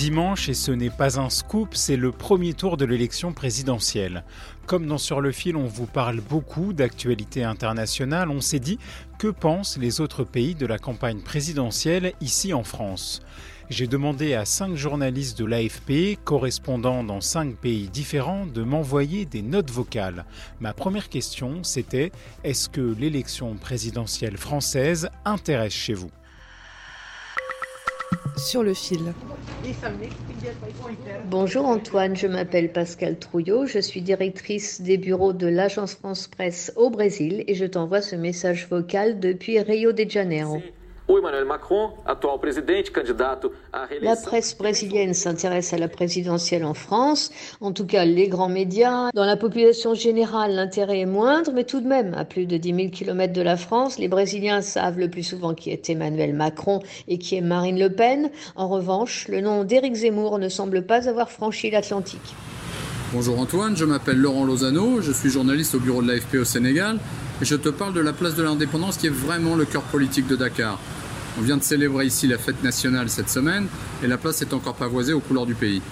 Dimanche, et ce n'est pas un scoop, c'est le premier tour de l'élection présidentielle. Comme dans Sur le fil, on vous parle beaucoup d'actualité internationale, on s'est dit que pensent les autres pays de la campagne présidentielle ici en France? J'ai demandé à cinq journalistes de l'AFP, correspondant dans cinq pays différents, de m'envoyer des notes vocales. Ma première question, c'était est-ce que l'élection présidentielle française intéresse chez vous? Sur le fil. Bonjour Antoine, je m'appelle Pascal Trouillot, je suis directrice des bureaux de l'agence France Presse au Brésil et je t'envoie ce message vocal depuis Rio de Janeiro. La presse brésilienne s'intéresse à la présidentielle en France, en tout cas les grands médias. Dans la population générale, l'intérêt est moindre, mais tout de même, à plus de 10 000 km de la France, les Brésiliens savent le plus souvent qui est Emmanuel Macron et qui est Marine Le Pen. En revanche, le nom d'Éric Zemmour ne semble pas avoir franchi l'Atlantique. Bonjour Antoine, je m'appelle Laurent Lozano, je suis journaliste au bureau de l'AFP au Sénégal et je te parle de la place de l'indépendance qui est vraiment le cœur politique de Dakar. On vient de célébrer ici la fête nationale cette semaine et la place est encore pavoisée aux couleurs du pays.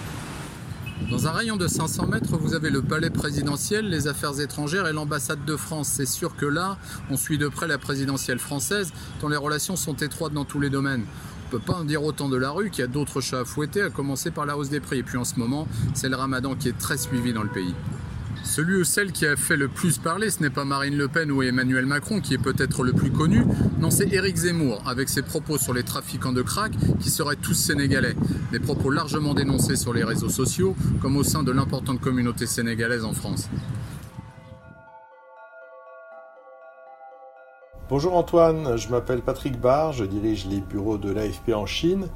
Dans un rayon de 500 mètres, vous avez le palais présidentiel, les affaires étrangères et l'ambassade de France. C'est sûr que là, on suit de près la présidentielle française, dont les relations sont étroites dans tous les domaines. On peut pas en dire autant de la rue, qu'il y a d'autres chats à fouetter, à commencer par la hausse des prix. Et puis en ce moment, c'est le ramadan qui est très suivi dans le pays. Celui ou celle qui a fait le plus parler, ce n'est pas Marine Le Pen ou Emmanuel Macron, qui est peut-être le plus connu, non, c'est Éric Zemmour, avec ses propos sur les trafiquants de crack, qui seraient tous sénégalais. Des propos largement dénoncés sur les réseaux sociaux, comme au sein de l'importante communauté sénégalaise en France. Bonjour Antoine, je m'appelle Patrick Barr, je dirige les bureaux de l'AFP en Chine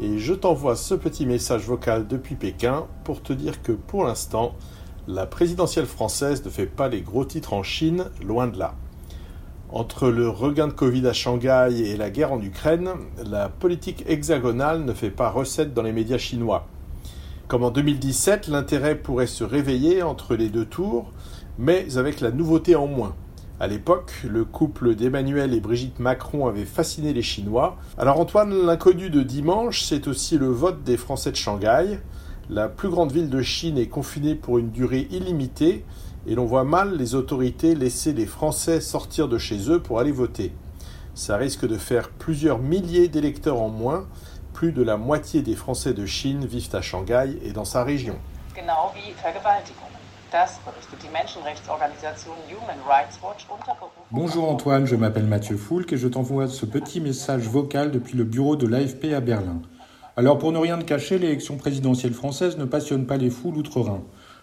et je t'envoie ce petit message vocal depuis Pékin pour te dire que pour l'instant, la présidentielle française ne fait pas les gros titres en Chine, loin de là. Entre le regain de Covid à Shanghai et la guerre en Ukraine, la politique hexagonale ne fait pas recette dans les médias chinois. Comme en 2017, l'intérêt pourrait se réveiller entre les deux tours, mais avec la nouveauté en moins. À l'époque, le couple d'Emmanuel et Brigitte Macron avait fasciné les Chinois. Alors Antoine, l'inconnu de dimanche, c'est aussi le vote des Français de Shanghai. La plus grande ville de Chine est confinée pour une durée illimitée et l'on voit mal les autorités laisser les Français sortir de chez eux pour aller voter. Ça risque de faire plusieurs milliers d'électeurs en moins. Plus de la moitié des Français de Chine vivent à Shanghai et dans sa région. Bonjour Antoine, je m'appelle Mathieu Foulque et je t'envoie ce petit message vocal depuis le bureau de l'AFP à Berlin. Alors pour ne rien te cacher, l'élection présidentielle française ne passionne pas les foules outre-Rhin.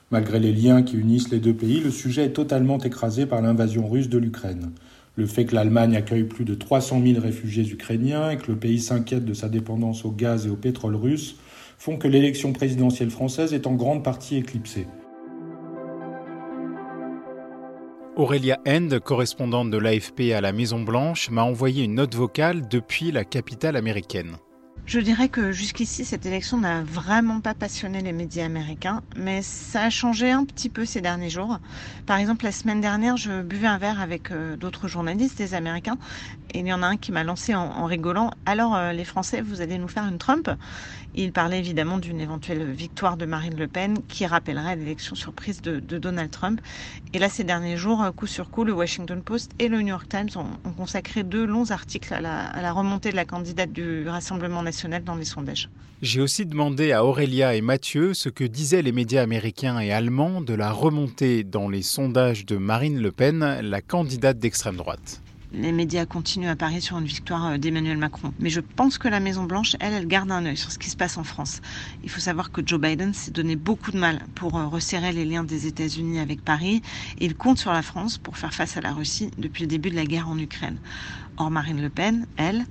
Malgré les liens qui unissent les deux pays, le sujet est totalement écrasé par l'invasion russe de l'Ukraine. Le fait que l'Allemagne accueille plus de 300 000 réfugiés ukrainiens et que le pays s'inquiète de sa dépendance au gaz et au pétrole russe font que l'élection présidentielle française est en grande partie éclipsée. Aurélia End, correspondante de l'AFP à la Maison Blanche, m'a envoyé une note vocale depuis la capitale américaine. Je dirais que jusqu'ici, cette élection n'a vraiment pas passionné les médias américains, mais ça a changé un petit peu ces derniers jours. Par exemple, la semaine dernière, je buvais un verre avec euh, d'autres journalistes, des Américains, et il y en a un qui m'a lancé en, rigolant. Alors, euh, les Français, vous allez nous faire une Trump Il parlait évidemment d'une éventuelle victoire de Marine Le Pen, qui rappellerait l'élection surprise de, Donald Trump. Et là, ces derniers jours, euh, coup sur coup, le Washington Post et le New York Times ont, ont consacré deux longs articles à la, à la remontée de la candidate du Rassemblement national dans les sondages. J'ai aussi demandé à Aurélia et Mathieu ce que disaient les médias américains et allemands de la remontée dans les sondages de Marine Le Pen, la candidate d'extrême droite. Les médias continuent à parier sur une victoire euh, d'Emmanuel Macron. Mais je pense que la Maison-Blanche, elle, elle garde un œil sur ce qui se passe en France. Il faut savoir que Joe Biden s'est donné beaucoup de mal pour euh, resserrer les liens des États-Unis avec Paris et il compte sur la France pour faire face à la Russie depuis le début de la guerre en Ukraine. Or, Marine Le Pen, elle,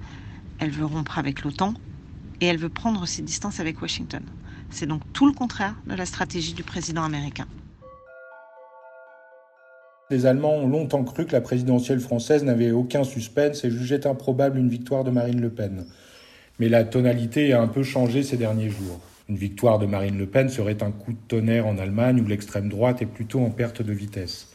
elle veut rompre avec l'OTAN et elle veut prendre ses distances avec Washington. C'est donc tout le contraire de la stratégie du président américain. Les Allemands ont longtemps cru que la présidentielle française n'avait aucun suspense et jugeaient improbable une victoire de Marine Le Pen. Mais la tonalité a un peu changé ces derniers jours. Une victoire de Marine Le Pen serait un coup de tonnerre en Allemagne où l'extrême droite est plutôt en perte de vitesse.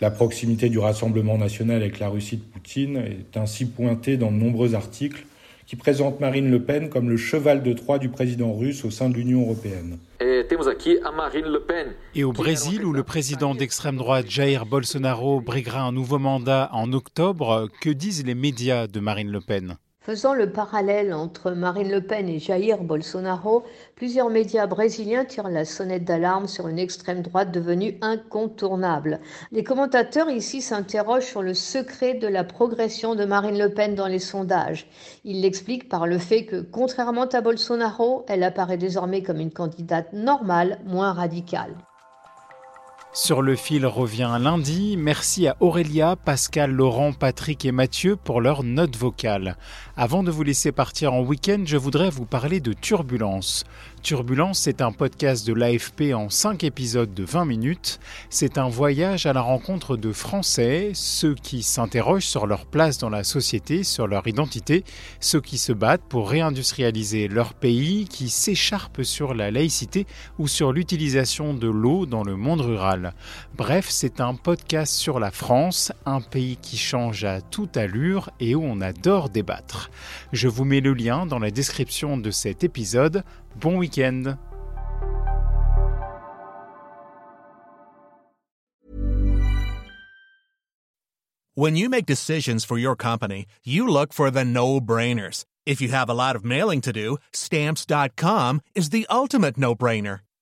La proximité du Rassemblement national avec la Russie de Poutine est ainsi pointée dans de nombreux articles qui présente Marine Le Pen comme le cheval de Troie du président russe au sein de l'Union européenne. Au Brésil, où le président d'extrême droite Jair Bolsonaro briguera un nouveau mandat en octobre, que disent les médias de Marine Le Pen? Faisant le parallèle entre Marine Le Pen et Jair Bolsonaro, plusieurs médias brésiliens tirent la sonnette d'alarme sur une extrême droite devenue incontournable. Les commentateurs ici s'interrogent sur le secret de la progression de Marine Le Pen dans les sondages. Ils l'expliquent par le fait que, contrairement à Bolsonaro, elle apparaît désormais comme une candidate normale, moins radicale. Sur le fil revient lundi. Merci à Aurélia, Pascal, Laurent, Patrick et Mathieu pour leur note vocale. Avant de vous laisser partir en week-end, je voudrais vous parler de Turbulence. Turbulence, c'est un podcast de l'AFP en 5 épisodes de 20 minutes. C'est un voyage à la rencontre de Français, ceux qui s'interrogent sur leur place dans la société, sur leur identité, ceux qui se battent pour réindustrialiser leur pays, qui s'écharpent sur la laïcité ou sur l'utilisation de l'eau dans le monde rural. Bref, c'est un podcast sur la France, un pays qui change à toute allure et où on adore débattre. Je vous mets le lien dans la description de cet épisode. Bon week-end When you make decisions for your company, you look for the no-brainers. If you have a lot of mailing to do, stamps.com is the ultimate no-brainer.